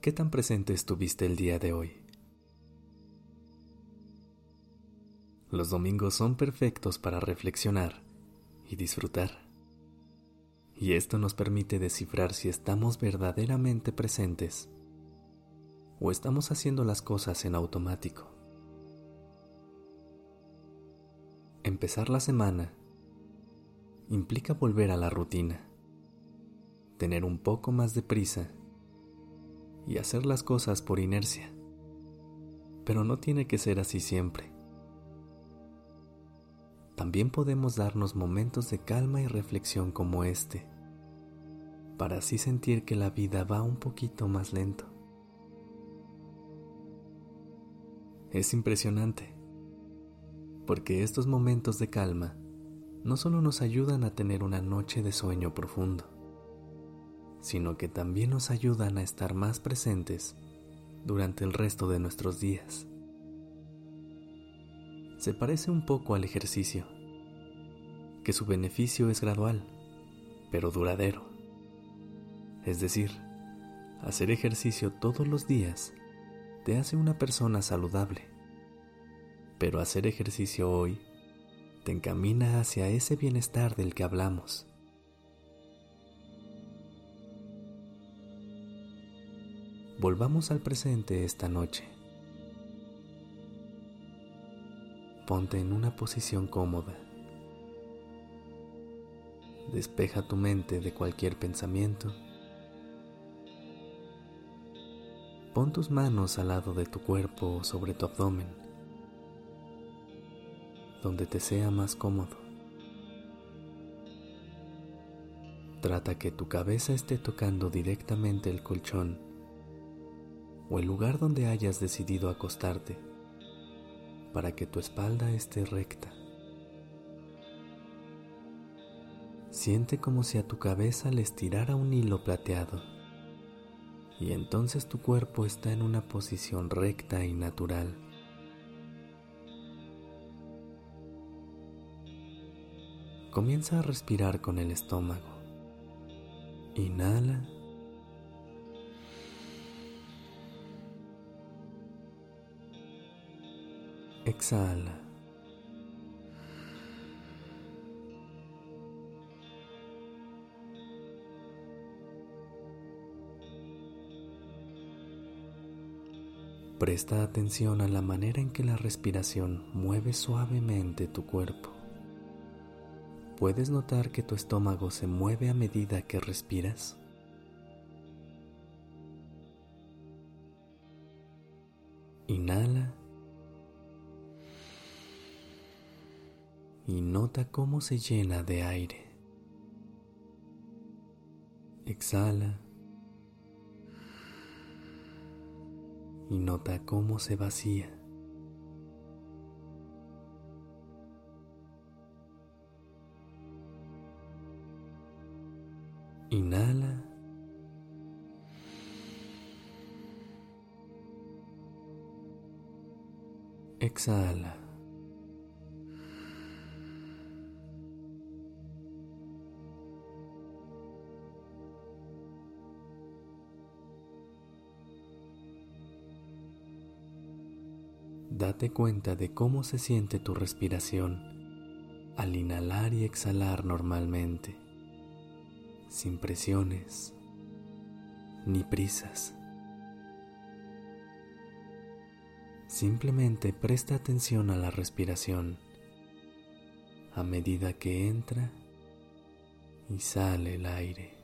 ¿Qué tan presente estuviste el día de hoy? Los domingos son perfectos para reflexionar y disfrutar. Y esto nos permite descifrar si estamos verdaderamente presentes o estamos haciendo las cosas en automático. Empezar la semana implica volver a la rutina, tener un poco más de prisa y hacer las cosas por inercia. Pero no tiene que ser así siempre. También podemos darnos momentos de calma y reflexión como este, para así sentir que la vida va un poquito más lento. Es impresionante, porque estos momentos de calma no solo nos ayudan a tener una noche de sueño profundo, sino que también nos ayudan a estar más presentes durante el resto de nuestros días. Se parece un poco al ejercicio, que su beneficio es gradual, pero duradero. Es decir, hacer ejercicio todos los días te hace una persona saludable, pero hacer ejercicio hoy te encamina hacia ese bienestar del que hablamos. Volvamos al presente esta noche. Ponte en una posición cómoda. Despeja tu mente de cualquier pensamiento. Pon tus manos al lado de tu cuerpo o sobre tu abdomen, donde te sea más cómodo. Trata que tu cabeza esté tocando directamente el colchón o el lugar donde hayas decidido acostarte para que tu espalda esté recta. Siente como si a tu cabeza le estirara un hilo plateado y entonces tu cuerpo está en una posición recta y natural. Comienza a respirar con el estómago. Inhala Exhala. Presta atención a la manera en que la respiración mueve suavemente tu cuerpo. ¿Puedes notar que tu estómago se mueve a medida que respiras? Inhala y nota cómo se llena de aire. Exhala y nota cómo se vacía. Inhala. Exhala. Date cuenta de cómo se siente tu respiración al inhalar y exhalar normalmente, sin presiones ni prisas. Simplemente presta atención a la respiración a medida que entra y sale el aire.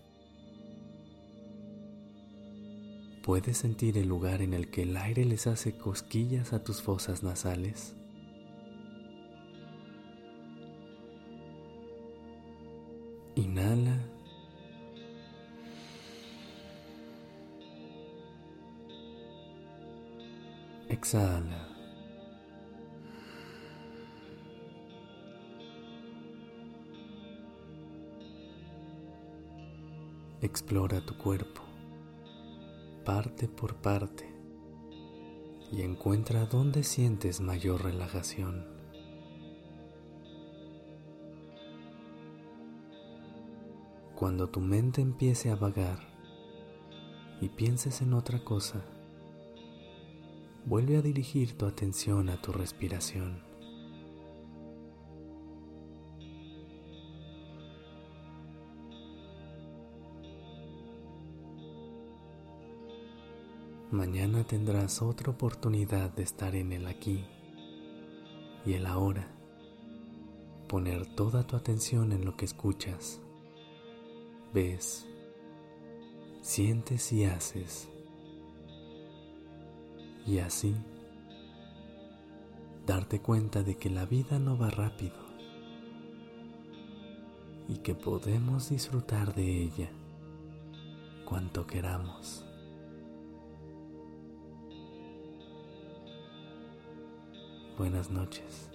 ¿Puedes sentir el lugar en el que el aire les hace cosquillas a tus fosas nasales? Inhala. Exhala. Explora tu cuerpo parte por parte y encuentra dónde sientes mayor relajación. Cuando tu mente empiece a vagar y pienses en otra cosa, vuelve a dirigir tu atención a tu respiración. Mañana tendrás otra oportunidad de estar en el aquí y el ahora. Poner toda tu atención en lo que escuchas, ves, sientes y haces. Y así, darte cuenta de que la vida no va rápido y que podemos disfrutar de ella cuanto queramos. Buenas noches.